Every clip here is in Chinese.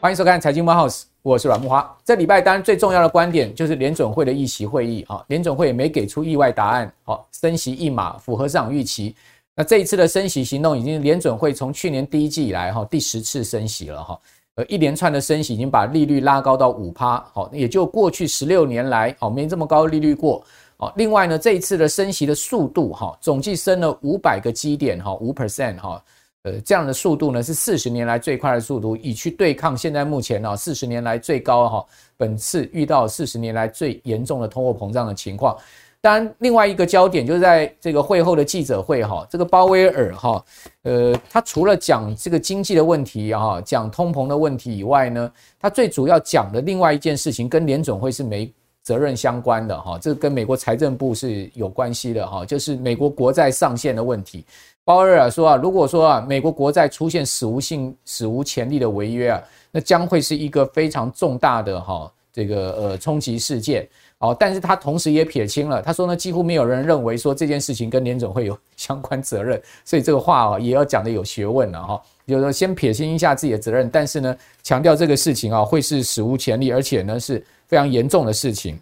欢迎收看《财经木 house》，我是阮木花。这礼拜当然最重要的观点就是联准会的议息会议啊，联准会也没给出意外答案，好，升息一码符合市场预期。那这一次的升息行动，已经联准会从去年第一季以来哈第十次升息了哈，呃一连串的升息已经把利率拉高到五趴，好，也就过去十六年来好没这么高利率过。哦，另外呢这一次的升息的速度哈，总计升了五百个基点哈，五 percent 哈。呃，这样的速度呢是四十年来最快的速度，以去对抗现在目前呢四十年来最高哈，本次遇到四十年来最严重的通货膨胀的情况。当然，另外一个焦点就是在这个会后的记者会哈，这个鲍威尔哈，呃，他除了讲这个经济的问题哈，讲通膨的问题以外呢，他最主要讲的另外一件事情跟联总会是没责任相关的哈，这跟美国财政部是有关系的哈，就是美国国债上限的问题。鲍威尔说啊，如果说啊，美国国债出现史无性、史无前例的违约啊，那将会是一个非常重大的哈这个呃冲击事件。哦，但是他同时也撇清了，他说呢，几乎没有人认为说这件事情跟联总会有相关责任，所以这个话啊也要讲的有学问了哈。就是说先撇清一下自己的责任，但是呢，强调这个事情啊会是史无前例，而且呢是非常严重的事情。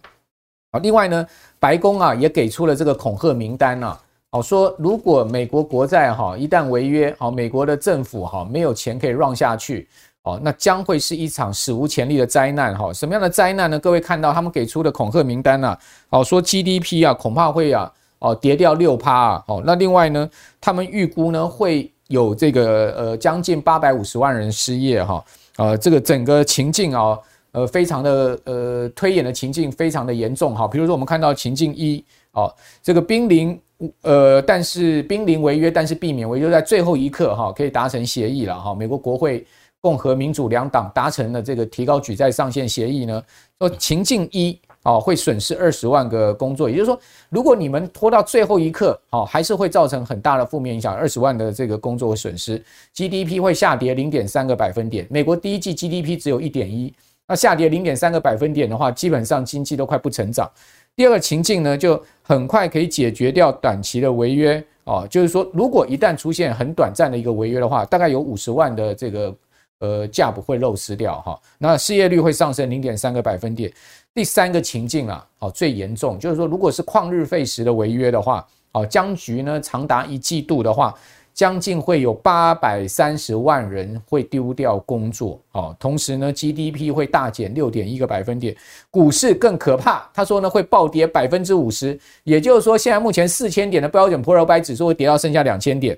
好，另外呢，白宫啊也给出了这个恐吓名单啊。好说，如果美国国债哈一旦违约，好，美国的政府哈没有钱可以让下去，哦，那将会是一场史无前例的灾难哈。什么样的灾难呢？各位看到他们给出的恐吓名单呐，好说 GDP 啊恐怕会啊哦跌掉六趴啊，哦，那另外呢，他们预估呢会有这个呃将近八百五十万人失业哈，呃这个整个情境啊呃非常的呃推演的情境非常的严重哈。比如说我们看到情境一哦，这个濒临。呃，但是濒临违约，但是避免违约，在最后一刻哈，可以达成协议了哈。美国国会共和民主两党达成了这个提高举债上限协议呢。说情境一啊，会损失二十万个工作，也就是说，如果你们拖到最后一刻，好，还是会造成很大的负面影响，二十万的这个工作损失，GDP 会下跌零点三个百分点。美国第一季 GDP 只有一点一，那下跌零点三个百分点的话，基本上经济都快不成长。第二个情境呢，就很快可以解决掉短期的违约哦，就是说，如果一旦出现很短暂的一个违约的话，大概有五十万的这个呃价不会漏失掉哈，那失业率会上升零点三个百分点。第三个情境啊，哦最严重就是说，如果是旷日费时的违约的话，哦僵局呢长达一季度的话。将近会有八百三十万人会丢掉工作，哦，同时呢，GDP 会大减六点一个百分点，股市更可怕，他说呢会暴跌百分之五十，也就是说，现在目前四千点的标准普尔五百指数会跌到剩下两千点。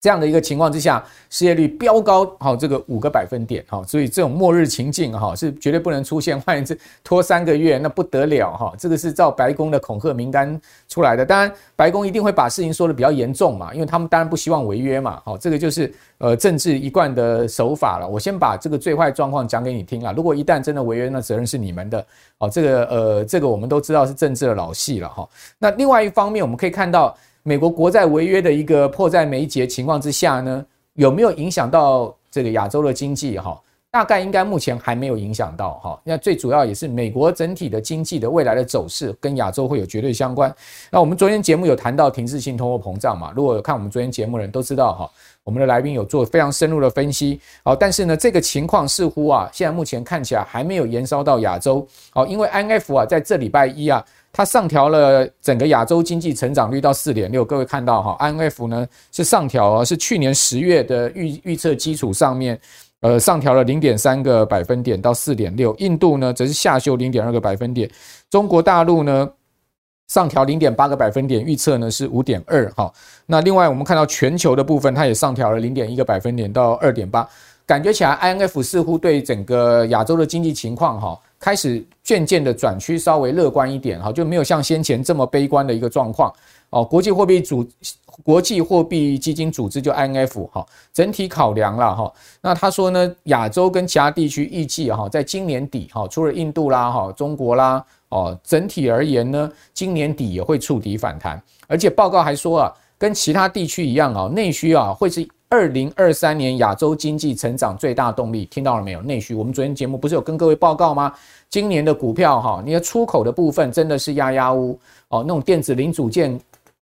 这样的一个情况之下，失业率飙高，好，这个五个百分点，好，所以这种末日情境，哈，是绝对不能出现。换言之，拖三个月，那不得了，哈，这个是照白宫的恐吓名单出来的。当然，白宫一定会把事情说得比较严重嘛，因为他们当然不希望违约嘛，好，这个就是呃政治一贯的手法了。我先把这个最坏状况讲给你听啊，如果一旦真的违约，那责任是你们的，好，这个呃这个我们都知道是政治的老戏了，哈。那另外一方面，我们可以看到。美国国债违约的一个迫在眉睫情况之下呢，有没有影响到这个亚洲的经济？哈，大概应该目前还没有影响到哈。那最主要也是美国整体的经济的未来的走势跟亚洲会有绝对相关。那我们昨天节目有谈到停滞性通货膨胀嘛？如果有看我们昨天节目的人都知道哈，我们的来宾有做非常深入的分析。好，但是呢，这个情况似乎啊，现在目前看起来还没有延烧到亚洲。好，因为 IMF 啊，在这礼拜一啊。它上调了整个亚洲经济成长率到四点六，各位看到哈，IMF 呢是上调啊，是去年十月的预预测基础上面，呃，上调了零点三个百分点到四点六。印度呢则是下修零点二个百分点，中国大陆呢上调零点八个百分点，预测呢是五点二。哈，那另外我们看到全球的部分，它也上调了零点一个百分点到二点八，感觉起来 IMF 似乎对整个亚洲的经济情况哈。开始渐渐的转趋稍微乐观一点哈，就没有像先前这么悲观的一个状况哦。国际货币组国际货币基金组织就 IMF 哈，整体考量了哈。那他说呢，亚洲跟其他地区预计哈，在今年底哈，除了印度啦哈、中国啦哦，整体而言呢，今年底也会触底反弹。而且报告还说啊，跟其他地区一样啊，内需啊会是。二零二三年亚洲经济成长最大动力，听到了没有？内需，我们昨天节目不是有跟各位报告吗？今年的股票哈，你的出口的部分真的是压压乌哦，那种电子零组件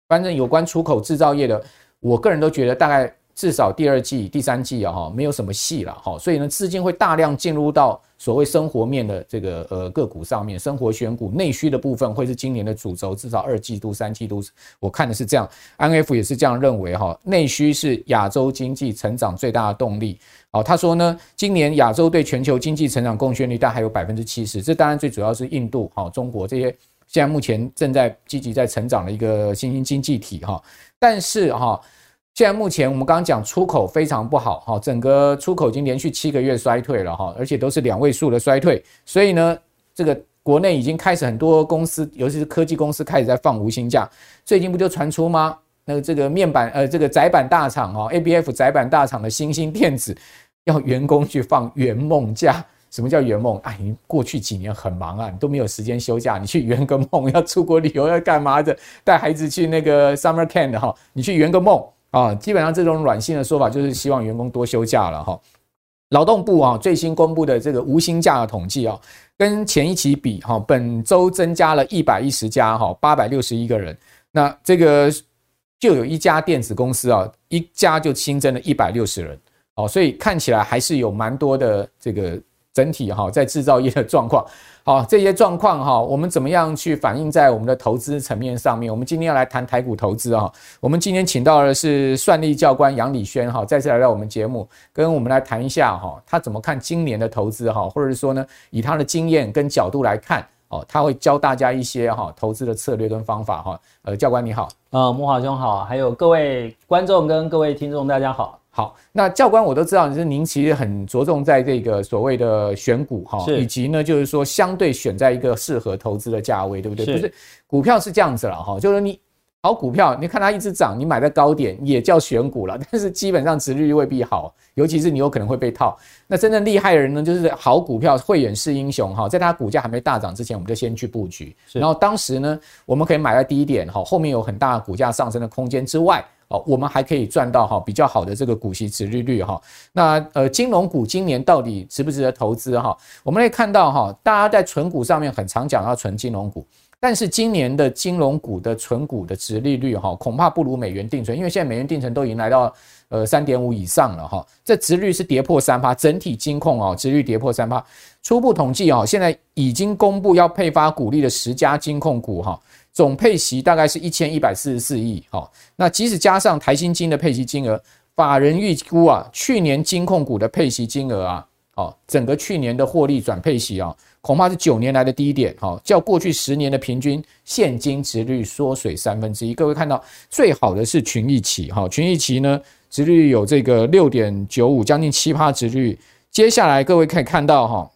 反正有关出口制造业的，我个人都觉得大概。至少第二季、第三季啊，哈，没有什么戏了，哈，所以呢，资金会大量进入到所谓生活面的这个呃个股上面，生活选股内需的部分会是今年的主轴，至少二季度、三季度，我看的是这样，INF 也是这样认为，哈，内需是亚洲经济成长最大的动力，哦，他说呢，今年亚洲对全球经济成长贡献率大概有百分之七十，这当然最主要是印度、哈中国这些现在目前正在积极在成长的一个新兴经济体，哈，但是哈。现在目前我们刚刚讲出口非常不好哈，整个出口已经连续七个月衰退了哈，而且都是两位数的衰退，所以呢，这个国内已经开始很多公司，尤其是科技公司开始在放无薪假。最近不就传出吗？那个这个面板呃这个窄板大厂哈，ABF 窄板大厂的欣兴电子要员工去放圆梦假。什么叫圆梦？哎，你过去几年很忙啊，你都没有时间休假，你去圆个梦，要出国旅游要干嘛的？带孩子去那个 summer camp 哈，你去圆个梦。啊，基本上这种软性的说法就是希望员工多休假了哈。劳动部啊最新公布的这个无薪假的统计啊，跟前一期比哈，本周增加了一百一十家哈，八百六十一个人。那这个就有一家电子公司啊，一家就新增了一百六十人哦，所以看起来还是有蛮多的这个整体哈在制造业的状况。好，这些状况哈，我们怎么样去反映在我们的投资层面上面？我们今天要来谈台股投资啊。我们今天请到的是算力教官杨礼轩哈，再次来到我们节目，跟我们来谈一下哈，他怎么看今年的投资哈，或者是说呢，以他的经验跟角度来看哦，他会教大家一些哈投资的策略跟方法哈。呃，教官你好，呃，慕驊兄好，还有各位观众跟各位听众大家好。好，那教官我都知道，就是您其实很着重在这个所谓的选股哈，以及呢，就是说相对选在一个适合投资的价位，对不对？不是股票是这样子了哈，就是你好股票，你看它一直涨，你买在高点也叫选股了，但是基本上值率未必好，尤其是你有可能会被套。那真正厉害的人呢，就是好股票慧眼识英雄哈，在它股价还没大涨之前，我们就先去布局，然后当时呢，我们可以买在低点哈，后面有很大的股价上升的空间之外。哦，我们还可以赚到哈比较好的这个股息殖利率哈。那呃，金融股今年到底值不值得投资哈？我们可以看到哈，大家在存股上面很常讲要存金融股，但是今年的金融股的存股的殖利率哈，恐怕不如美元定存，因为现在美元定存都已经来到呃三点五以上了哈。这殖率是跌破三趴，整体金控哦，殖率跌破三趴。初步统计哦，现在已经公布要配发股利的十家金控股哈。总配息大概是一千一百四十四亿，好，那即使加上台新金的配息金额，法人预估啊，去年金控股的配息金额啊，好，整个去年的获利转配息啊，恐怕是九年来的低点，好，较过去十年的平均现金殖率缩水三分之一。各位看到最好的是群益期，哈，群益期呢，殖率有这个六点九五，将近七趴殖率。接下来各位可以看到哈。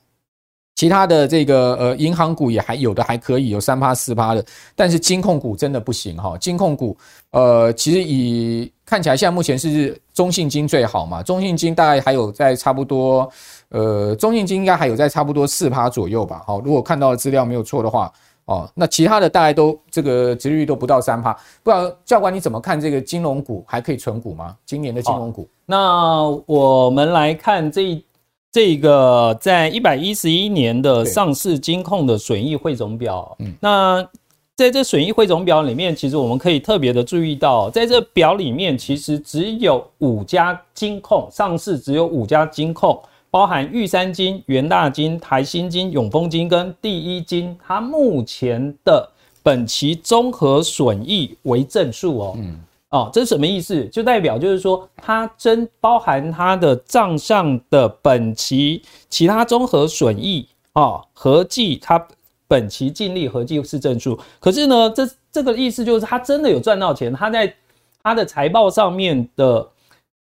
其他的这个呃银行股也还有的还可以有三趴四趴的，但是金控股真的不行哈。金控股呃其实以看起来现在目前是中信金最好嘛，中信金大概还有在差不多呃中信金应该还有在差不多四趴左右吧。好，如果看到的资料没有错的话哦，那其他的大概都这个值率都不到三趴。不知道教官你怎么看这个金融股还可以存股吗？今年的金融股？那我们来看这一。这个在一百一十一年的上市金控的损益汇总表，嗯，那在这损益汇总表里面，其实我们可以特别的注意到，在这表里面，其实只有五家金控上市，只有五家金控，包含玉山金、元大金、台新金、永丰金跟第一金，它目前的本期综合损益为正数哦，嗯。哦，这是什么意思？就代表就是说，它真包含它的账上的本期其他综合损益哦，合计它本期净利合计是正数。可是呢，这这个意思就是它真的有赚到钱，它在它的财报上面的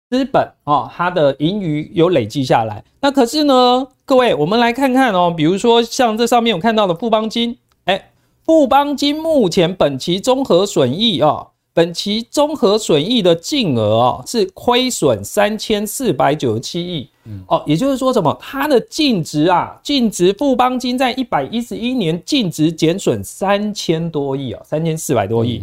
资本哦，它的盈余有累计下来。那可是呢，各位，我们来看看哦，比如说像这上面我看到的富邦金，哎，富邦金目前本期综合损益。哦本期综合损益的净额哦，是亏损三千四百九十七亿，哦，也就是说什么？它的净值啊，净值富邦金在一百一十一年净值减损三千多亿啊，三千四百多亿。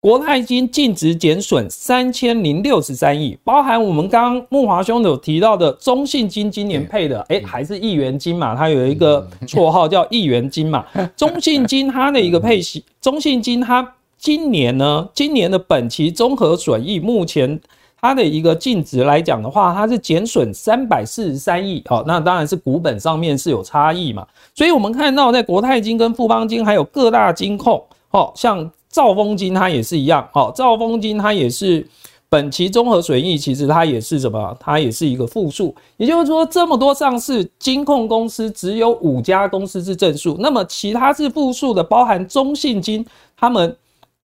国泰金净值减损三千零六十三亿，包含我们刚刚木华兄有提到的中信金今年配的，哎，还是亿元金嘛？它有一个绰号叫亿元金嘛？中信金它的一个配息，中信金它。今年呢，今年的本期综合损益目前它的一个净值来讲的话，它是减损三百四十三亿。好，那当然是股本上面是有差异嘛。所以我们看到在国泰金跟富邦金还有各大金控，好，像兆丰金它也是一样，好，兆丰金它也是。本期综合损益其实它也是什么？它也是一个负数，也就是说，这么多上市金控公司，只有五家公司是正数，那么其他是负数的，包含中信金，他们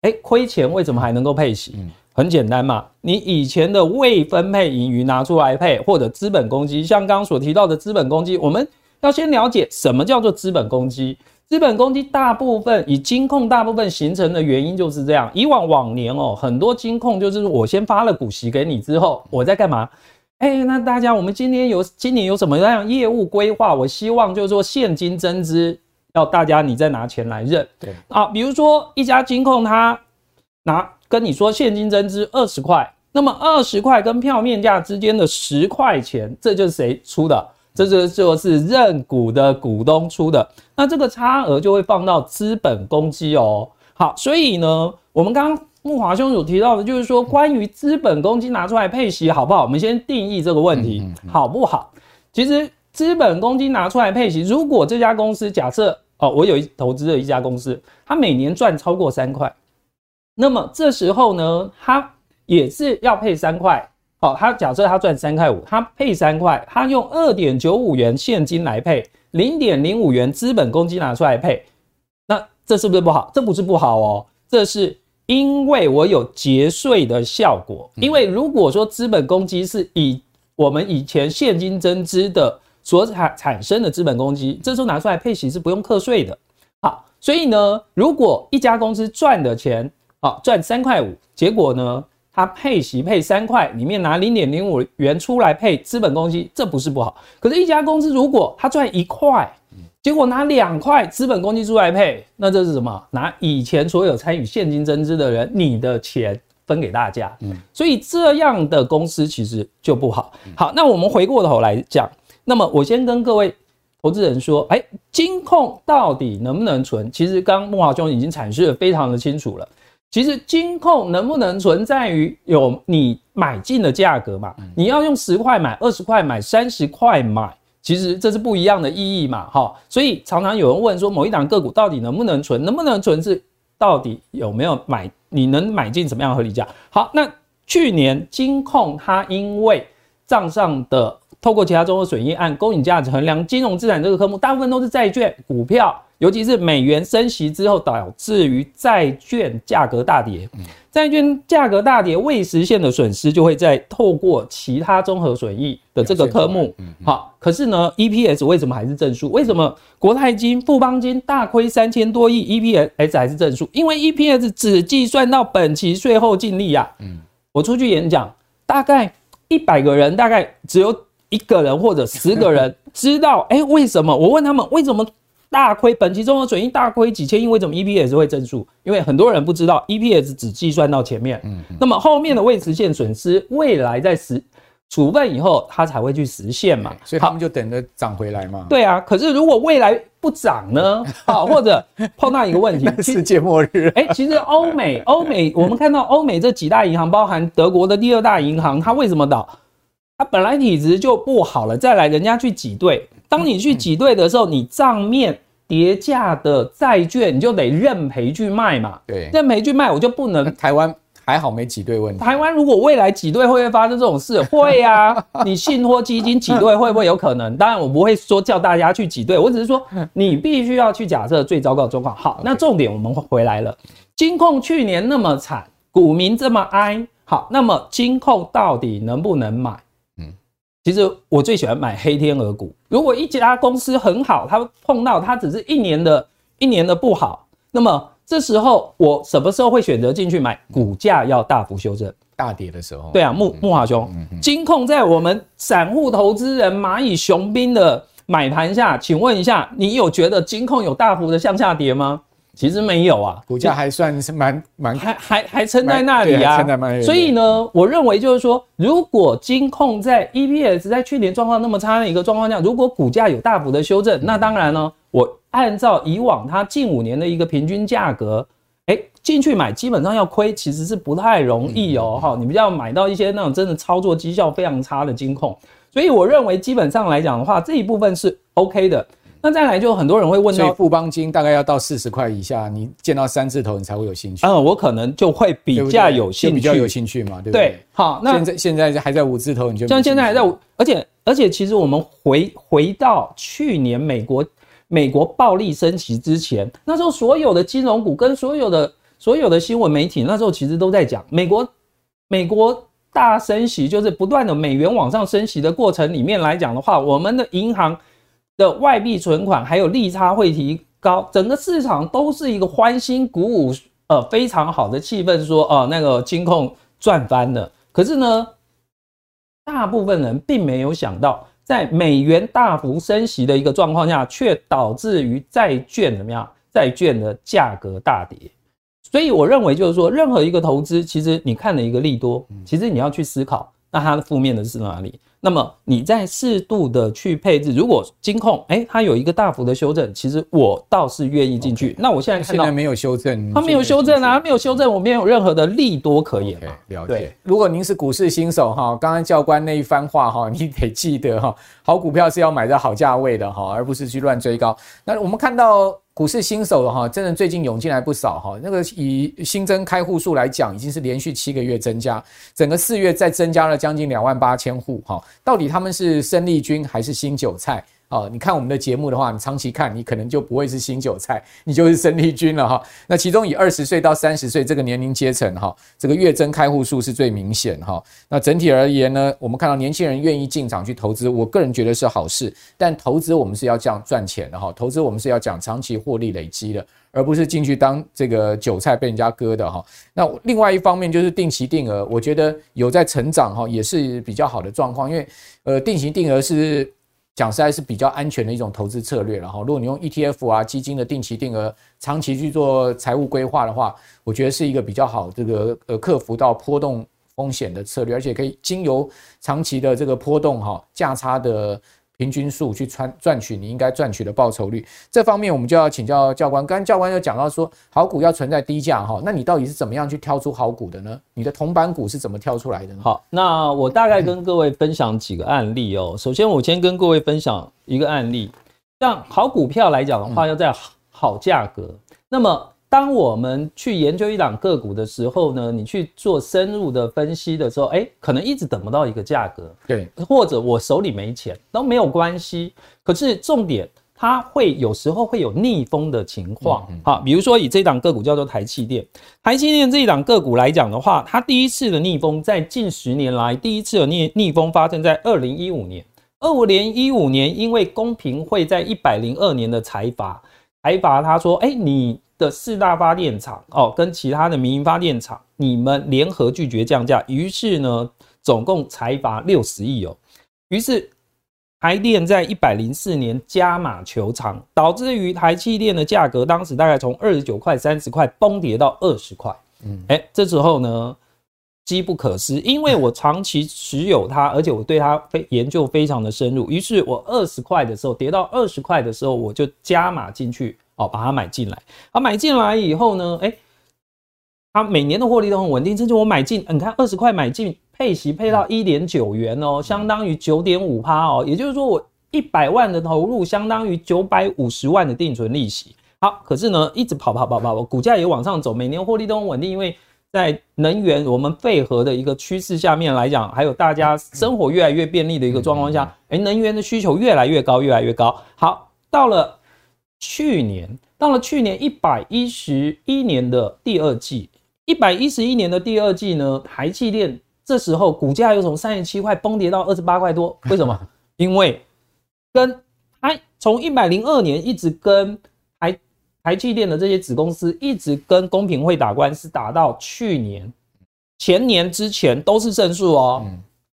哎亏钱，为什么还能够配息？很简单嘛，你以前的未分配盈余拿出来配，或者资本公积，像刚刚所提到的资本公积，我们要先了解什么叫做资本公积。资本公积大部分以金控大部分形成的原因就是这样。以往往年哦，很多金控就是我先发了股息给你之后，我在干嘛？哎，那大家我们今天有今年有什么样业务规划？我希望就是说现金增资，要大家你再拿钱来认。对啊，比如说一家金控他拿跟你说现金增资二十块，那么二十块跟票面价之间的十块钱，这就是谁出的？这就就是认股的股东出的，那这个差额就会放到资本公积哦。好，所以呢，我们刚刚慕驊兄有提到的，就是说关于资本公积拿出来配息好不好？我们先定义这个问题好不好？其实资本公积拿出来配息，如果这家公司假设哦，我有一投资的一家公司，它每年赚超过三块，那么这时候呢，它也是要配三块。好，它假设它赚三块五，它配三块，它用二点九五元现金来配，零点零五元资本公积拿出来配，那这是不是不好？这不是不好哦，这是因为我有节税的效果。因为如果说资本公积是以我们以前现金增资的所产产生的资本公积，这时候拿出来配息是不用课税的。好，所以呢，如果一家公司赚的钱，好赚三块五，结果呢？它配息配三块，里面拿零点零五元出来配资本公积，这不是不好。可是，一家公司如果它赚一块，结果拿两块资本公积出来配，那这是什么？拿以前所有参与现金增资的人你的钱分给大家。嗯，所以这样的公司其实就不好。好，那我们回过头来讲，那么我先跟各位投资人说，哎，金控到底能不能存？其实刚木华兄已经阐释的非常的清楚了。其实金控能不能存在于有你买进的价格嘛？你要用十块买、二十块买、三十块买，其实这是不一样的意义嘛。哈，所以常常有人问说，某一档个股到底能不能存？能不能存是到底有没有买？你能买进什么样的合理价？好，那去年金控它因为账上的透过其他综合损益按公允价值衡量金融资产这个科目，大部分都是债券、股票。尤其是美元升息之后，导致于债券价格大跌，债券价格大跌未实现的损失，就会再透过其他综合损益的这个科目。好，可是呢，EPS 为什么还是正数？为什么国泰金、富邦金大亏三千多亿，EPS 还是正数？因为 EPS 只计算到本期税后净利啊。我出去演讲，大概一百个人，大概只有一个人或者十个人 知道，哎，为什么？我问他们为什么？大亏，本期综合损益大亏几千亿，为什么 EPS 会正数？因为很多人不知道 EPS 只计算到前面，嗯，那么后面的未实现损失，未来在实处分以后，它才会去实现嘛，所以他们就等着涨回来嘛。对啊，可是如果未来不涨呢？好，或者碰到一个问题，世界末日。哎，其实欧美，欧美，我们看到欧美这几大银行，包含德国的第二大银行，它为什么倒？它本来体质就不好了，再来人家去挤兑。当你去挤兑的时候，你账面叠价的债券，你就得认赔去卖嘛。对，认赔去卖，我就不能。台湾还好没挤兑问题。台湾如果未来挤兑会不会发生这种事？会呀、啊。你信托基金挤兑会不会有可能？当然我不会说叫大家去挤兑，我只是说你必须要去假设最糟糕的状况。好，那重点我们回来了。金控去年那么惨，股民这么哀，好，那么金控到底能不能买？其实我最喜欢买黑天鹅股。如果一家公司很好，它碰到它只是一年的一年的不好，那么这时候我什么时候会选择进去买？股价要大幅修正、大跌的时候。对啊，木木华兄，金控在我们散户投资人蚂蚁雄兵的买盘下，请问一下，你有觉得金控有大幅的向下跌吗？其实没有啊，股价还算是蛮蛮还还还撑在那里啊。所以呢，我认为就是说，如果金控在 EPS 在去年状况那么差的一个状况下，如果股价有大幅的修正，那当然呢，我按照以往它近五年的一个平均价格，哎，进去买基本上要亏，其实是不太容易哦，哈、嗯，你不要买到一些那种真的操作绩效非常差的金控，所以我认为基本上来讲的话，这一部分是 OK 的。那再来就很多人会问到，所以富邦金大概要到四十块以下，你见到三字头你才会有兴趣。嗯，我可能就会比较有兴趣，比较有兴趣嘛，对不对？对，好，那现在现在还在五字头，你就像现在还在五，而且而且其实我们回回到去年美国。美国暴力升级之前，那时候所有的金融股跟所有的所有的新闻媒体，那时候其实都在讲美国美国大升息，就是不断的美元往上升息的过程里面来讲的话，我们的银行的外币存款还有利差会提高，整个市场都是一个欢欣鼓舞，呃，非常好的气氛，说哦、呃，那个金控赚翻了。可是呢，大部分人并没有想到。在美元大幅升息的一个状况下，却导致于债券怎么样？债券的价格大跌。所以我认为就是说，任何一个投资，其实你看了一个利多，其实你要去思考，那它的负面的是哪里？那么你在适度的去配置，如果金控哎、欸，它有一个大幅的修正，其实我倒是愿意进去。Okay. 那我现在看到现在没有修正，它没有修正啊，它没有修正，我没有任何的利多可言。Okay, 了解。如果您是股市新手哈，刚刚教官那一番话哈，你得记得哈，好股票是要买在好价位的哈，而不是去乱追高。那我们看到。股市新手的哈，真的最近涌进来不少哈。那个以新增开户数来讲，已经是连续七个月增加，整个四月再增加了将近两万八千户哈。到底他们是生力军还是新韭菜？哦，你看我们的节目的话，你长期看，你可能就不会是新韭菜，你就是生力军了哈。那其中以二十岁到三十岁这个年龄阶层哈，这个月增开户数是最明显哈。那整体而言呢，我们看到年轻人愿意进场去投资，我个人觉得是好事。但投资我们是要这样赚钱的哈，投资我们是要讲长期获利累积的，而不是进去当这个韭菜被人家割的哈。那另外一方面就是定期定额，我觉得有在成长哈，也是比较好的状况，因为呃定期定额是。讲实在是比较安全的一种投资策略，然后如果你用 ETF 啊基金的定期定额长期去做财务规划的话，我觉得是一个比较好这个呃克服到波动风险的策略，而且可以经由长期的这个波动哈价差的。平均数去赚赚取你应该赚取的报酬率，这方面我们就要请教教官。刚刚教官又讲到说，好股要存在低价哈，那你到底是怎么样去挑出好股的呢？你的铜板股是怎么挑出来的呢？好，那我大概跟各位分享几个案例哦。首先，我先跟各位分享一个案例，像好股票来讲的话，要在好价格，那么。当我们去研究一档个股的时候呢，你去做深入的分析的时候，哎，可能一直等不到一个价格，对，或者我手里没钱都没有关系。可是重点，它会有时候会有逆风的情况，好，比如说以这档个股叫做台气电，台气电这一档个股来讲的话，它第一次的逆风在近十年来第一次的逆逆风发生在二零一五年，二五年一五年，因为公平会在一百零二年的裁罚，裁罚他说，哎，你。的四大发电厂哦，跟其他的民营发电厂，你们联合拒绝降价，于是呢，总共裁罚六十亿哦。于是台电在一百零四年加码求偿，导致于台积电的价格当时大概从二十九块、三十块崩跌到二十块。嗯，哎，这时候呢，机不可失，因为我长期持有它，而且我对它非研究非常的深入，于是我二十块的时候跌到二十块的时候，我就加码进去。哦，把它买进来。啊，买进来以后呢，哎，它每年的获利都很稳定。甚至我买进，你看二十块买进，配息配到一点九元哦，相当于九点五趴哦。也就是说，我一百万的投入，相当于九百五十万的定存利息。好，可是呢，一直跑跑跑跑，股价也往上走，每年获利都很稳定。因为在能源我们配合的一个趋势下面来讲，还有大家生活越来越便利的一个状况下，哎，能源的需求越来越高，越来越高。好，到了。去年到了去年一百一十一年的第二季，一百一十一年的第二季呢，台积电这时候股价又从三十七块崩跌到二十八块多，为什么？因为跟它从一百零二年一直跟台台积电的这些子公司一直跟公平会打官司，打到去年。前年之前都是胜诉哦，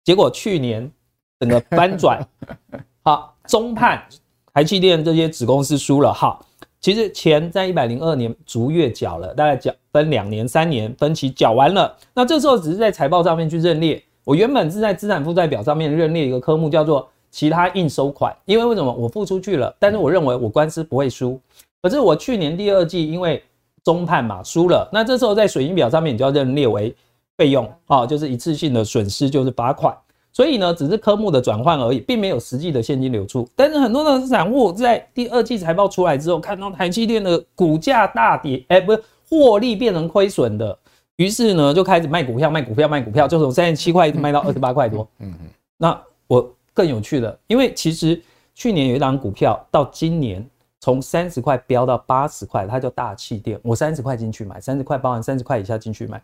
结果去年整个翻转，好中判。台积电这些子公司输了哈，其实钱在一百零二年逐月缴了，大概缴分两年、三年分期缴完了。那这时候只是在财报上面去认列。我原本是在资产负债表上面认列一个科目，叫做其他应收款。因为为什么我付出去了，但是我认为我官司不会输。可是我去年第二季因为中判嘛，输了，那这时候在损益表上面你就要认列为费用啊，就是一次性的损失，就是罚款。所以呢，只是科目的转换而已，并没有实际的现金流出。但是很多的散户在第二季财报出来之后，看到台积电的股价大跌，哎，不是获利变成亏损的，于是呢就开始卖股票，卖股票，卖股票，就从三十七块一直卖到二十八块多。嗯嗯。那我更有趣的，因为其实去年有一档股票，到今年从三十块飙到八十块，它叫大气电。我三十块进去买，三十块包含三十块以下进去买。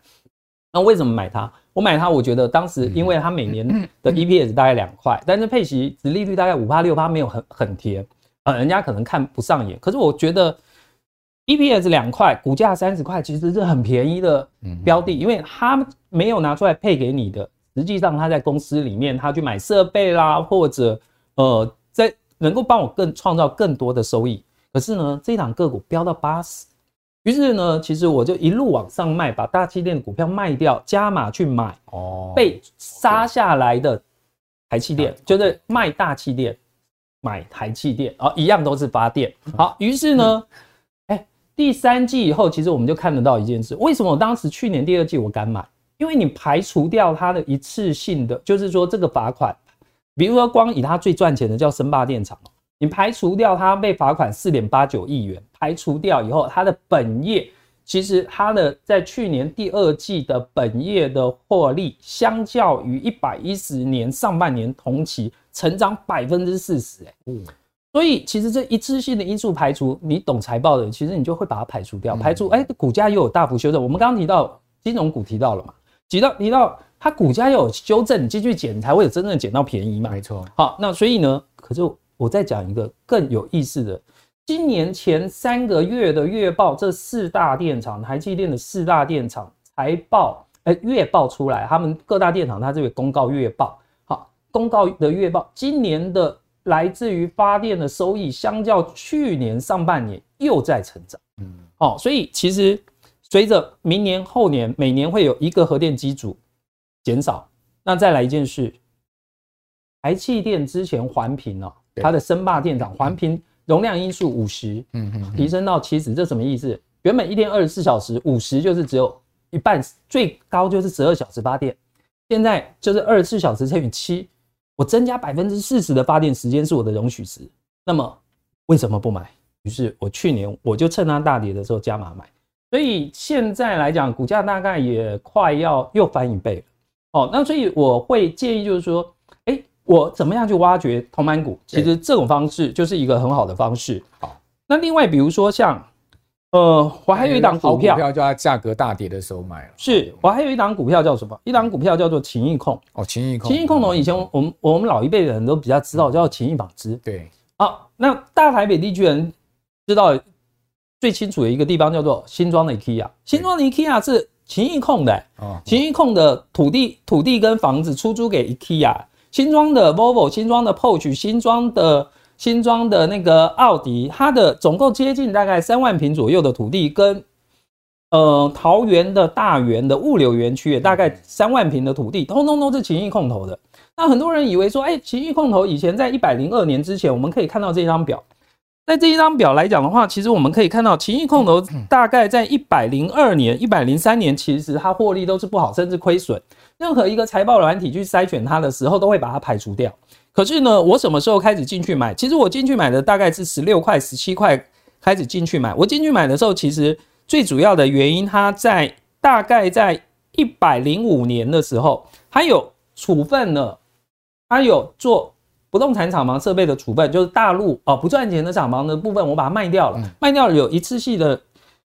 那为什么买它？我买它，我觉得当时因为它每年的 EPS 大概两块，但是配息殖利率大概五趴六趴，没有很很甜啊，人家可能看不上眼。可是我觉得 EPS 两块，股价三十块，其实是很便宜的标的，因为它没有拿出来配给你的，实际上他在公司里面，他去买设备啦，或者呃，在能够帮我更创造更多的收益。可是呢，这一档个股飙到八十。于是呢，其实我就一路往上卖，把大气电的股票卖掉，加码去买哦，被杀下来的台气电，就是卖大气电，买台气电，哦，一样都是发电。好，于是呢，哎，第三季以后，其实我们就看得到一件事，为什么我当时去年第二季我敢买？因为你排除掉它的一次性的，就是说这个罚款，比如说光以它最赚钱的叫森坝电厂。你排除掉它被罚款四点八九亿元，排除掉以后，它的本业其实它的在去年第二季的本业的获利，相较于一百一十年上半年同期成长百分之四十，哎，嗯，所以其实这一次性的因素排除，你懂财报的，其实你就会把它排除掉，排除，哎，股价又有大幅修正。我们刚刚提到金融股提到了嘛，提到提到它股价又有修正，你继续捡才会有真正的捡到便宜嘛，没错。好，那所以呢，可是。我再讲一个更有意思的，今年前三个月的月报，这四大电厂，台积电的四大电厂财报，哎，月报出来，他们各大电厂它这个公告月报，好，公告的月报，今年的来自于发电的收益，相较去年上半年又在成长，嗯，好，所以其实随着明年后年每年会有一个核电机组减少，那再来一件事，台气电之前环评哦。它的森坝电厂环评容量因素五十，嗯嗯，提升到七十，这什么意思？原本一天二十四小时，五十就是只有一半，最高就是十二小时发电，现在就是二十四小时乘以七，我增加百分之四十的发电时间是我的容许值。那么为什么不买？于是我去年我就趁它大跌的时候加码买，所以现在来讲，股价大概也快要又翻一倍了。哦，那所以我会建议就是说。我怎么样去挖掘同板股？其实这种方式就是一个很好的方式。好，那另外比如说像，呃，我还有一档股票，股票就在价格大跌的时候买了。是我还有一档股票叫什么？一档股票叫做情益控。哦，情益控。情益控呢，以前我们我们老一辈的人都比较知道，叫情益纺织。对。好，那大台北地区人知道最清楚的一个地方叫做新庄的 IKEA。新庄的 IKEA 是情益控的。哦。情益控的土地土地跟房子出租给 IKEA。新装的 Volvo，新装的 Porsche，新装的新装的那个奥迪，它的总共接近大概三万平左右的土地，跟呃桃园的大园的物流园区也大概三万平的土地，通通都是勤益控投的。那很多人以为说，哎，勤益控投以前在一百零二年之前，我们可以看到这张表。在这一张表来讲的话，其实我们可以看到勤益控投大概在一百零二年、一百零三年，其实它获利都是不好，甚至亏损。任何一个财报软体去筛选它的时候，都会把它排除掉。可是呢，我什么时候开始进去买？其实我进去买的大概是十六块、十七块开始进去买。我进去买的时候，其实最主要的原因，它在大概在一百零五年的时候，它有处分了，它有做。不动产厂房设备的处分，就是大陆哦不赚钱的厂房的部分，我把它卖掉了，卖掉了有一次性的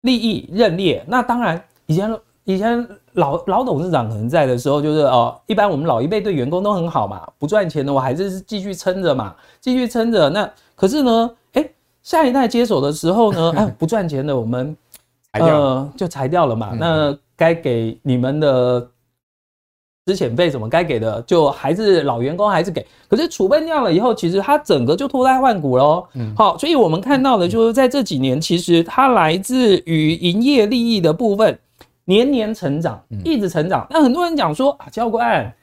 利益认列。那当然，以前以前老老董事长可能在的时候，就是哦，一般我们老一辈对员工都很好嘛，不赚钱的我还是继续撑着嘛，继续撑着。那可是呢，哎，下一代接手的时候呢，哎，不赚钱的我们呃就裁掉了嘛。那该给你们的。资遣费什么该给的，就还是老员工还是给，可是储备掉了以后，其实它整个就脱胎换骨喽。嗯，好，所以我们看到的就是在这几年，其实它来自于营业利益的部分年年成长，一直成长。那很多人讲说啊，教官，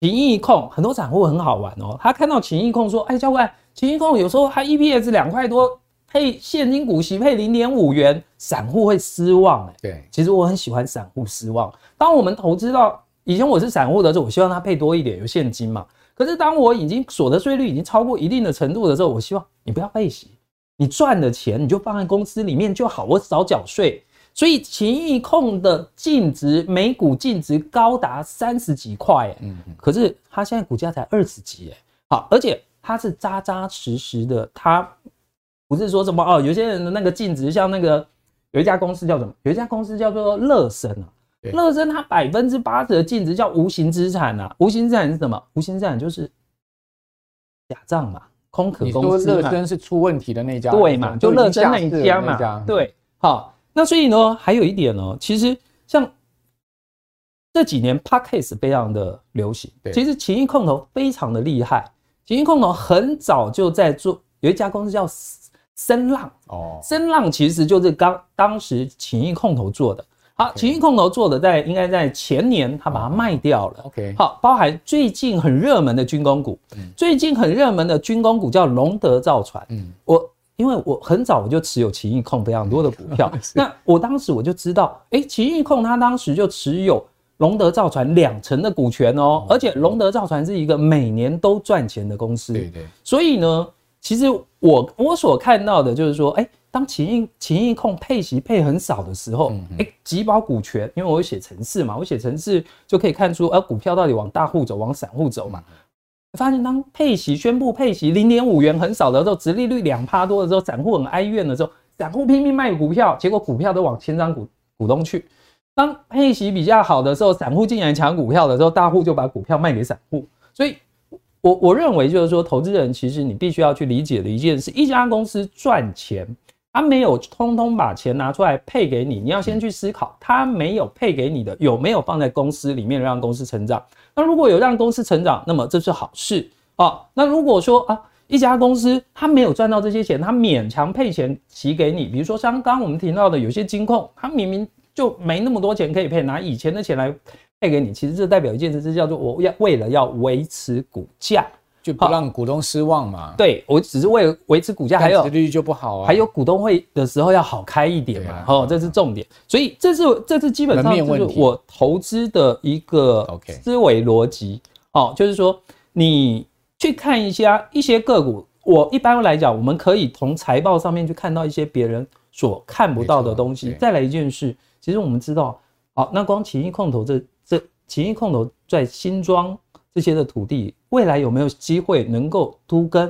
情益控很多散户很好玩哦，他看到情益控说，哎，教官，情益控有时候他 EPS 两块多，配现金股息配零点五元，散户会失望哎、欸。对，其实我很喜欢散户失望。当我们投资到以前我是散户的时候，我希望他配多一点，有现金嘛。可是当我已经所得税率已经超过一定的程度的时候，我希望你不要配息，你赚的钱你就放在公司里面就好，我少缴税。所以勤益控的净值每股净值高达三十几块，嗯，可是它现在股价才二十几，哎，好，而且它是扎扎实实的，它不是说什么哦，有些人的那个净值像那个有一家公司叫什么？有一家公司叫做乐生啊。乐生它百分之八十的净值叫无形资产啊，无形资产是什么？无形资产就是假账嘛，空壳公司。乐生是出问题的那家，对嘛？就乐生那一家嘛，对。好，那所以呢，还有一点呢，其实像这几年 Podcast 非常的流行，其实情谊控投非常的厉害，情谊控投很早就在做，有一家公司叫声浪哦，声浪其实就是刚当时情谊控投做的。好，情谊控投做的在应该在前年，他把它卖掉了。OK，好，包含最近很热门的军工股，最近很热门的军工股叫龙德造船。嗯，我因为我很早我就持有勤益控非常多的股票，那我当时我就知道，哎，勤益控他当时就持有龙德造船两成的股权哦，而且龙德造船是一个每年都赚钱的公司。对对，所以呢，其实我我所看到的就是说，哎。当勤益勤益控配息配很少的时候，哎、欸，集保股权，因为我有写城市嘛，我写城市就可以看出，呃，股票到底往大户走，往散户走嘛。发现当配息宣布配息零点五元很少的时候，殖利率两趴多的时候，散户很哀怨的时候，散户拼命卖股票，结果股票都往千张股股东去。当配息比较好的时候，散户进来抢股票的时候，大户就把股票卖给散户。所以我我认为就是说，投资人其实你必须要去理解的一件事，一家公司赚钱。他没有通通把钱拿出来配给你，你要先去思考，他没有配给你的有没有放在公司里面让公司成长？那如果有让公司成长，那么这是好事啊。那如果说啊，一家公司他没有赚到这些钱，他勉强配钱息给你，比如说像刚刚我们提到的有些金控，他明明就没那么多钱可以配，拿以前的钱来配给你，其实这代表一件事，这叫做我要为了要维持股价。就不让股东失望嘛？对，我只是为了维持股价，还有利率就不好啊。还有股东会的时候要好开一点嘛？哦，这是重点。所以这是这是基本上就是我投资的一个思维逻辑。哦，就是说你去看一下一些个股，我一般来讲，我们可以从财报上面去看到一些别人所看不到的东西。再来一件事，其实我们知道，好，那光奇异控投这这奇异控投在新庄。这些的土地未来有没有机会能够都跟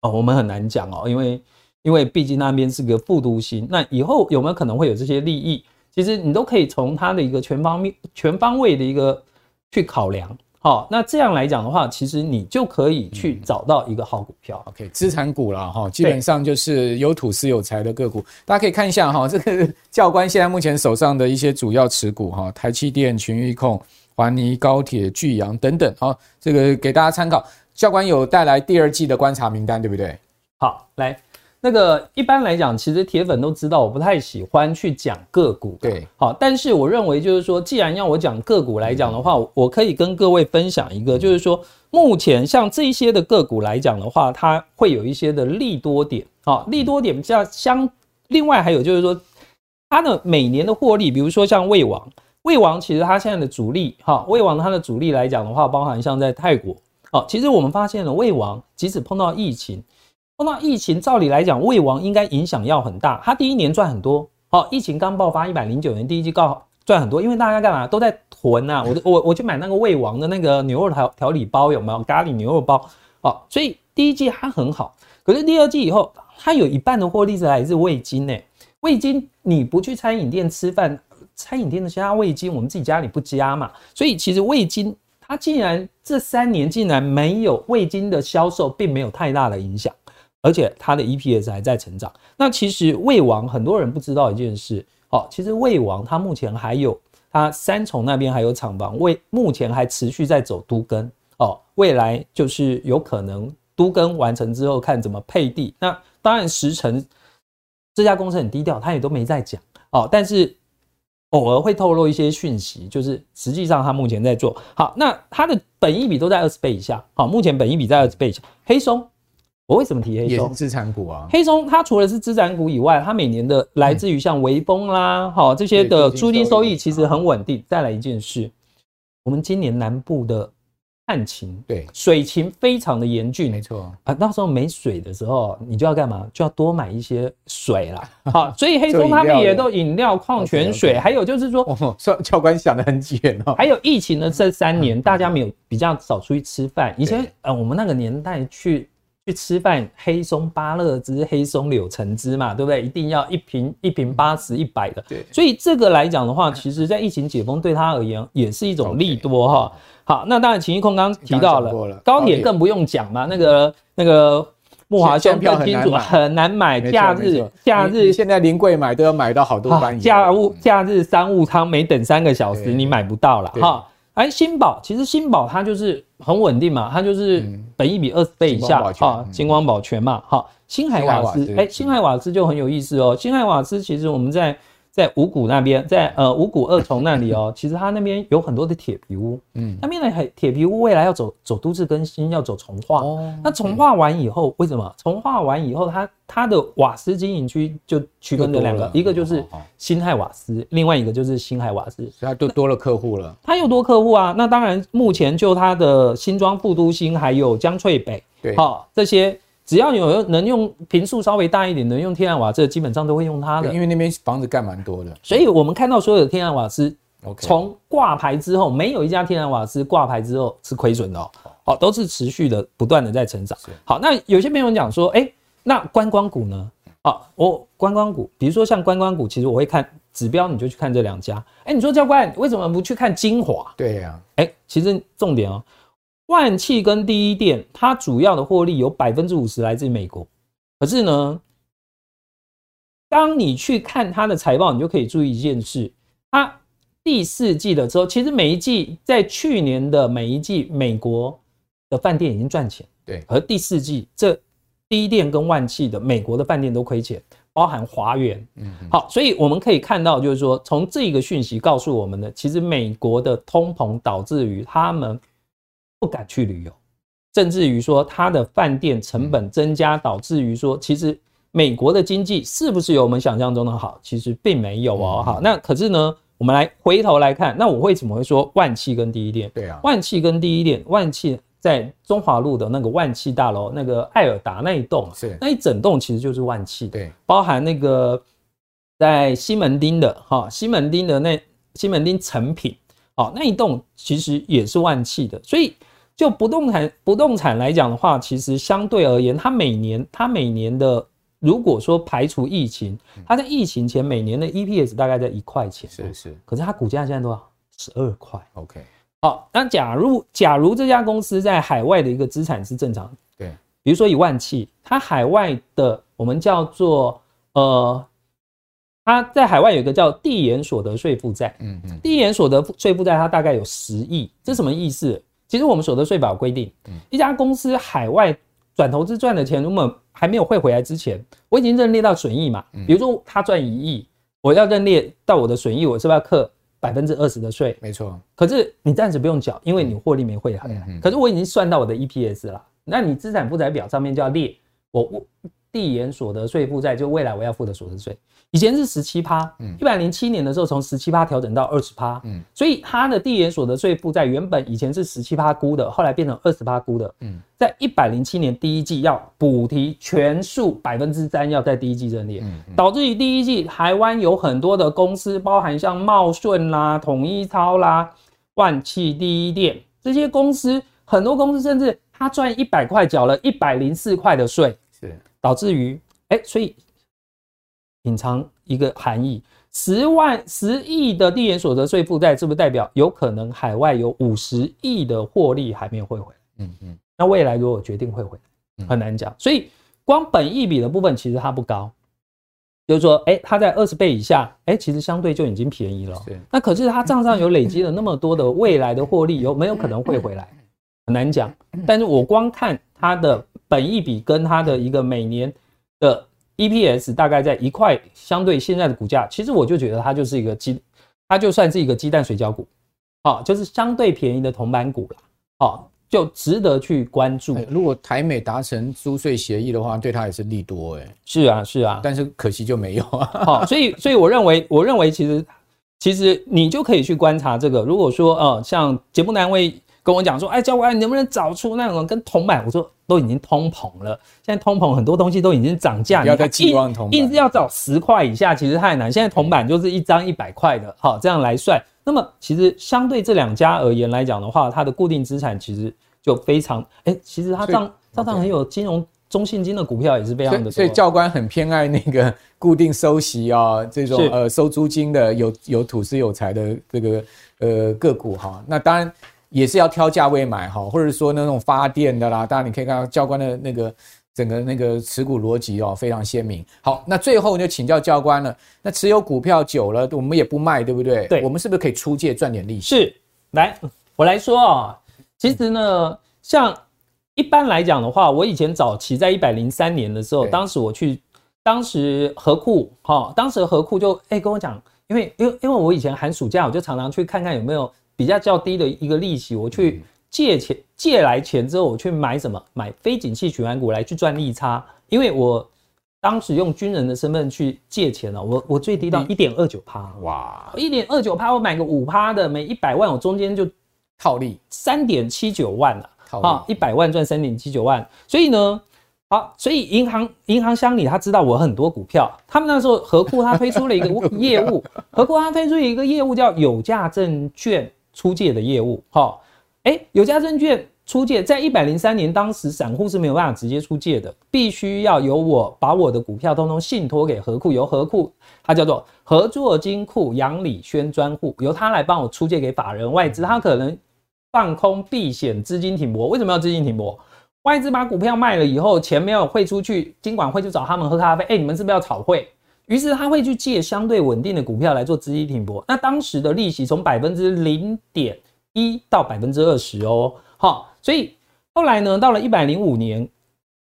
哦？我们很难讲哦，因为因为毕竟那边是个副都心，那以后有没有可能会有这些利益？其实你都可以从它的一个全方面、全方位的一个去考量。好，那这样来讲的话，其实你就可以去找到一个好股票。嗯、OK，资产股了哈，基本上就是有土斯有财的个股。大家可以看一下哈，这个教官现在目前手上的一些主要持股哈，台积电、群益控。环泥、高铁、巨阳等等，好，这个给大家参考。教官有带来第二季的观察名单，对不对？好，来，那个一般来讲，其实铁粉都知道，我不太喜欢去讲个股。对，好，但是我认为就是说，既然要我讲个股来讲的话，我可以跟各位分享一个，就是说，目前像这些的个股来讲的话，它会有一些的利多点，啊，利多点比较相。另外还有就是说，它的每年的获利，比如说像魏王。魏王其实它现在的主力，哈，魏王它的主力来讲的话，包含像在泰国，哦，其实我们发现了魏王即使碰到疫情，碰到疫情，照理来讲，魏王应该影响要很大。它第一年赚很多，好，疫情刚爆发一百零九年第一季告赚很多，因为大家干嘛？都在囤啊，我我我去买那个魏王的那个牛肉调调理包有没有？咖喱牛肉包，哦，所以第一季它很好，可是第二季以后，它有一半的获利是来自味精呢，味精你不去餐饮店吃饭。餐饮店的加味精，我们自己家里不加嘛，所以其实味精它竟然这三年竟然没有味精的销售，并没有太大的影响，而且它的 EPS 还在成长。那其实魏王很多人不知道一件事，哦，其实魏王它目前还有它三重那边还有厂房，为目前还持续在走都更哦，未来就是有可能都更完成之后看怎么配地。那当然时程这家公司很低调，他也都没在讲哦，但是。偶尔会透露一些讯息，就是实际上他目前在做好，那它的本益比都在二十倍以下，好，目前本益比在二十倍以下。黑松，我为什么提黑松？也是资产股啊。黑松它除了是资产股以外，它每年的来自于像微风啦，好、嗯、这些的租金收益其实很稳定。再来一件事，我们今年南部的。旱情对水情非常的严峻，没错啊。到时候没水的时候，你就要干嘛？就要多买一些水啦。好，所以黑松他们也都饮料、矿泉水，还有就是说，教官想的很远哦。还有疫情的这三年，大家没有比较少出去吃饭。以前呃，我们那个年代去去吃饭，黑松芭乐汁、黑松柳橙汁嘛，对不对？一定要一瓶一瓶八十、一百的。对，所以这个来讲的话，其实在疫情解封对他而言也是一种利多哈。好，那当然，秦一控刚刚提到了，了高铁更不用讲嘛。那个那个木华兄更清楚，很难买。假日假日现在临柜买都要买到好多班。假务假日商务舱每等三个小时，你买不到了哈。哎，新宝其实新宝它就是很稳定嘛，它就是本益比二十倍以下啊，金光宝全嘛。好，新海瓦斯，哎，新海瓦斯就很有意思哦。新海瓦斯其实我们在。在五股那边，在呃五股二重那里哦，其实它那边有很多的铁皮屋，嗯，那边的铁皮屋未来要走走都市更新，要走重化。哦，那重化完以后，为什么重化完以后，它它的瓦斯经营区就区分了两个，一个就是新亥瓦斯，另外一个就是新海瓦斯，所以它就多了客户了。它又多客户啊，那当然目前就它的新庄副都心还有江翠北，对，好这些。只要有能用平数稍微大一点，能用天然瓦斯，基本上都会用它的。因为那边房子盖蛮多的，所以我们看到所有的天然瓦斯，从挂牌之后，没有一家天然瓦斯挂牌之后是亏损的哦，好，都是持续的不断的在成长。好，那有些朋友讲说，哎，那观光股呢？好，我观光股，比如说像观光股，其实我会看指标，你就去看这两家。哎，你说教官为什么不去看精华？对呀，哎，其实重点哦。万气跟第一电，它主要的获利有百分之五十来自美国。可是呢，当你去看它的财报，你就可以注意一件事：它第四季的时候，其实每一季在去年的每一季，美国的饭店已经赚钱。对，而第四季这第一电跟万气的美国的饭店都亏钱，包含华源。嗯，好，所以我们可以看到，就是说，从这个讯息告诉我们的，其实美国的通膨导致于他们。不敢去旅游，甚至于说它的饭店成本增加，导致于说，其实美国的经济是不是有我们想象中的好？其实并没有哦。好，那可是呢，我们来回头来看，那我会怎么会说万气跟第一店？对啊，万气跟第一店，万气在中华路的那个万气大楼，那个艾尔达那一栋，是那一整栋其实就是万企，对，包含那个在西门町的哈，西门町的那西门町成品。哦，那一栋其实也是万企的，所以就不动产不动产来讲的话，其实相对而言，它每年它每年的如果说排除疫情，它在疫情前每年的 EPS 大概在一块钱，是是，可是它股价现在多少？十二块。OK，好，那假如假如这家公司在海外的一个资产是正常，对，比如说以万企，它海外的我们叫做呃。它在海外有一个叫递延所得税负债，嗯嗯，递延所得税负债它大概有十亿，这什么意思？其实我们所得税法规定，一家公司海外转投资赚的钱，如果还没有汇回来之前，我已经认列到损益嘛。比如说他赚一亿，我要认列到我的损益，我是不是要课百分之二十的税？没错。可是你暂时不用缴，因为你获利没汇回来。可是我已经算到我的 EPS 了，那你资产负债表上面就要列我我递延所得税负债，就未来我要付的所得税。以前是十七趴，一百零七年的时候从十七趴调整到二十趴，嗯，所以它的递延所得税负债原本以前是十七趴估的，后来变成二十趴估的，嗯，在一百零七年第一季要补提全数百分之三，要在第一季认列，嗯，导致于第一季台湾有很多的公司，包含像茂顺啦、统一超啦、万汽、第一店这些公司，很多公司甚至他赚一百块，缴了一百零四块的税，是导致于哎，所以。隐藏一个含义，十万十亿的递延所得税负债，是不是代表有可能海外有五十亿的获利还没有汇回来？嗯嗯，那未来如果决定汇回来，很难讲。所以光本益比的部分其实它不高，就是说，哎，它在二十倍以下，哎，其实相对就已经便宜了。那可是它账上有累积了那么多的未来的获利，有没有可能汇回来？很难讲。但是我光看它的本益比跟它的一个每年的。EPS 大概在一块，相对现在的股价，其实我就觉得它就是一个鸡，它就算是一个鸡蛋水饺股，好，就是相对便宜的铜板股了，好，就值得去关注。如果台美达成租税协议的话，对它也是利多哎。是啊，是啊，但是可惜就没有啊。好，所以所以我认为，我认为其实其实你就可以去观察这个。如果说呃，像节目单位跟我讲说，哎，教官你能不能找出那种跟铜板？我说都已经通膨了，现在通膨很多东西都已经涨价，不要再寄望铜板，硬是要找十块以下，其实太难。现在铜板就是一张一百块的，好，这样来算。那么其实相对这两家而言来讲的话，它的固定资产其实就非常哎、欸，其实它账账上很有金融中信金的股票也是非常的多。所以教官很偏爱那个固定收息啊，这种呃收租金的有有土司有财的这个呃个股哈。那当然也是要挑价位买哈，或者说那种发电的啦。当然你可以看到教官的那个。整个那个持股逻辑哦，非常鲜明。好，那最后就请教教官了。那持有股票久了，我们也不卖，对不对？对，我们是不是可以出借赚点利息？是，来，我来说啊，其实呢，像一般来讲的话，我以前早期在一百零三年的时候，当时我去，当时合库哈，当时合库就哎跟我讲，因为因为因为我以前寒暑假我就常常去看看有没有比较较低的一个利息，我去。借钱借来钱之后，我去买什么？买非景气循环股来去赚利差。因为我当时用军人的身份去借钱了，我我最低到一点二九趴。哇，一点二九趴，我买个五趴的，每一百万我中间就套利三点七九万了。啊，一百万赚三点七九万。所以呢，好，所以银行银行乡里他知道我很多股票，他们那时候合库他推出了一个 业务，合库他推出一个业务叫有价证券出借的业务。哈。哎，有家证券出借，在一百零三年，当时散户是没有办法直接出借的，必须要由我把我的股票通通信托给合库，由合库，它叫做合作金库杨礼轩专户，由他来帮我出借给法人外资，他可能放空避险资金停泊。为什么要资金停泊？外资把股票卖了以后，钱没有汇出去，金管会就找他们喝咖啡。哎，你们是不是要炒汇？于是他会去借相对稳定的股票来做资金停泊。那当时的利息从百分之零点。一到百分之二十哦，好，所以后来呢，到了一百零五年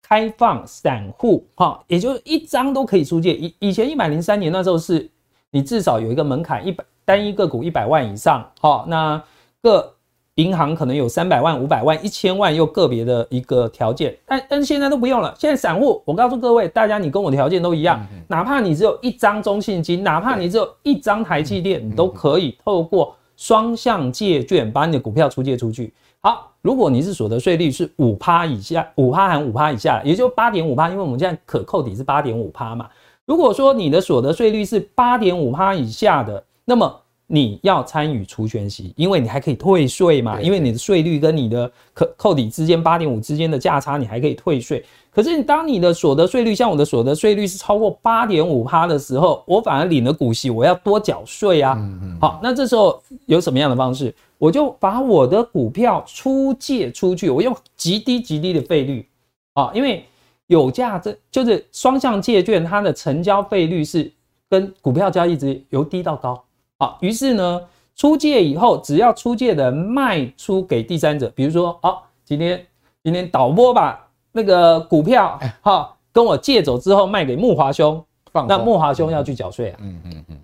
开放散户，哈，也就是一张都可以出借。以以前一百零三年那时候是，你至少有一个门槛，一百单一个股一百万以上，好，那个银行可能有三百万、五百万、一千万，又个别的一个条件。但但是现在都不用了，现在散户，我告诉各位，大家你跟我的条件都一样，哪怕你只有一张中信金，哪怕你只有一张台积电，你都可以透过。双向借券把你的股票出借出去。好，如果你是所得税率是五趴以下，五趴含五趴以下，也就八点五趴，因为我们现在可扣抵是八点五趴嘛。如果说你的所得税率是八点五趴以下的，那么你要参与除权息，因为你还可以退税嘛，因为你的税率跟你的可扣抵之间八点五之间的价差，你还可以退税。可是你当你的所得税率像我的所得税率是超过八点五趴的时候，我反而领了股息，我要多缴税啊。好，那这时候有什么样的方式？我就把我的股票出借出去，我用极低极低的费率啊，因为有价这就是双向借券，它的成交费率是跟股票交易值由低到高。好，于是呢，出借以后，只要出借的卖出给第三者，比如说，哦，今天今天导播把。那个股票哈，跟我借走之后卖给慕驊兄，那慕驊兄要去缴税啊。嗯嗯嗯，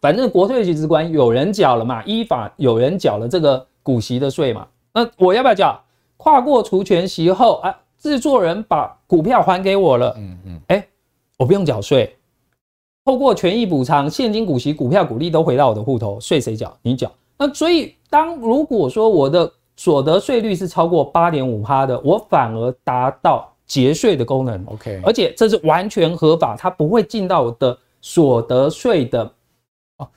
反正国税局之官有人缴了嘛，依法有人缴了这个股息的税嘛。那我要不要缴？跨过除权息后啊，制作人把股票还给我了。嗯嗯，哎，我不用缴税。透过权益补偿、现金股息、股票股利都回到我的户头，税谁缴？你缴。那所以当如果说我的所得税率是超过八点五趴的，我反而达到节税的功能。OK，而且这是完全合法，它不会进到我的所得税的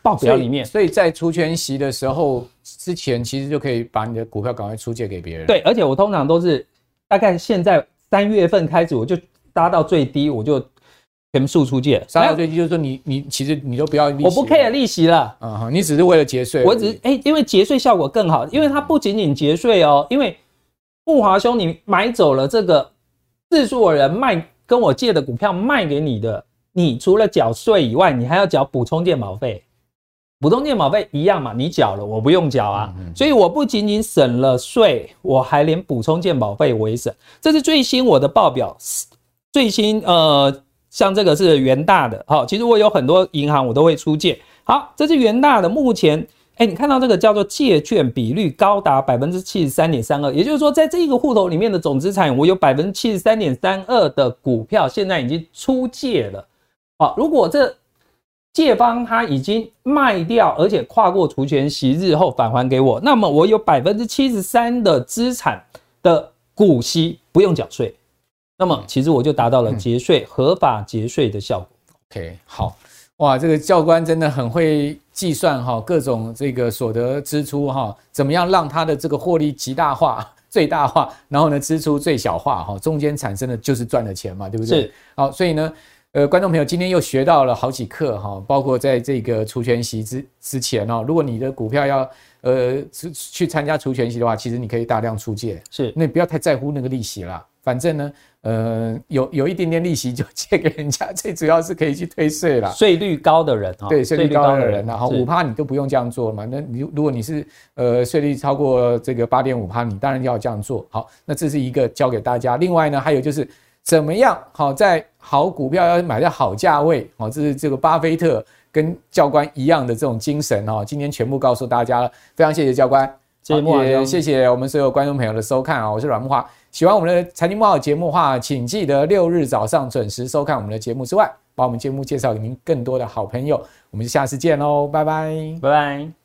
报表里面。所以在除权息的时候之前，其实就可以把你的股票赶快出借给别人。对，而且我通常都是大概现在三月份开始，我就搭到最低，我就。全数出借，杀到最低就是说你你其实你都不要利息，我不 care 利息了，啊你只是为了节税，我只是哎，因为节税效果更好，因为它不仅仅节税哦，因为富华兄你买走了这个制作人卖跟我借的股票卖给你的，你除了缴税以外，你还要缴补充健保费，补充健保费一样嘛，你缴了我不用缴啊，所以我不仅仅省了税，我还连补充健保费我也省，这是最新我的报表，最新呃。像这个是元大的，好，其实我有很多银行我都会出借。好，这是元大的，目前哎，你看到这个叫做借券比率高达百分之七十三点三二，也就是说，在这个户头里面的总资产，我有百分之七十三点三二的股票现在已经出借了。好，如果这借方他已经卖掉，而且跨过除权息日后返还给我，那么我有百分之七十三的资产的股息不用缴税，那么其实我就达到了节税、合法节税的效果。OK，好。哇，这个教官真的很会计算哈，各种这个所得支出哈，怎么样让他的这个获利极大化、最大化，然后呢支出最小化哈，中间产生的就是赚的钱嘛，对不对？是。好，所以呢，呃，观众朋友今天又学到了好几课哈，包括在这个除权息之之前哦，如果你的股票要呃去参加除权息的话，其实你可以大量出借，是，那你不要太在乎那个利息啦。反正呢，呃，有有一点点利息就借给人家，最主要是可以去退税啦。税率高的人啊，对，税率高的人，然后五趴你都不用这样做嘛。那你如果你是呃税率超过这个八点五趴，你当然要这样做。好，那这是一个教给大家。另外呢，还有就是怎么样好在好股票要买在好价位，好，这是这个巴菲特跟教官一样的这种精神哦。今天全部告诉大家了，非常谢谢教官，谢谢，也谢谢我们所有观众朋友的收看啊，我是阮木华。喜欢我们的财经慕 House 节目的话，请记得六日早上准时收看我们的节目之外，把我们节目介绍给您更多的好朋友。我们就下次见喽，拜拜，拜拜。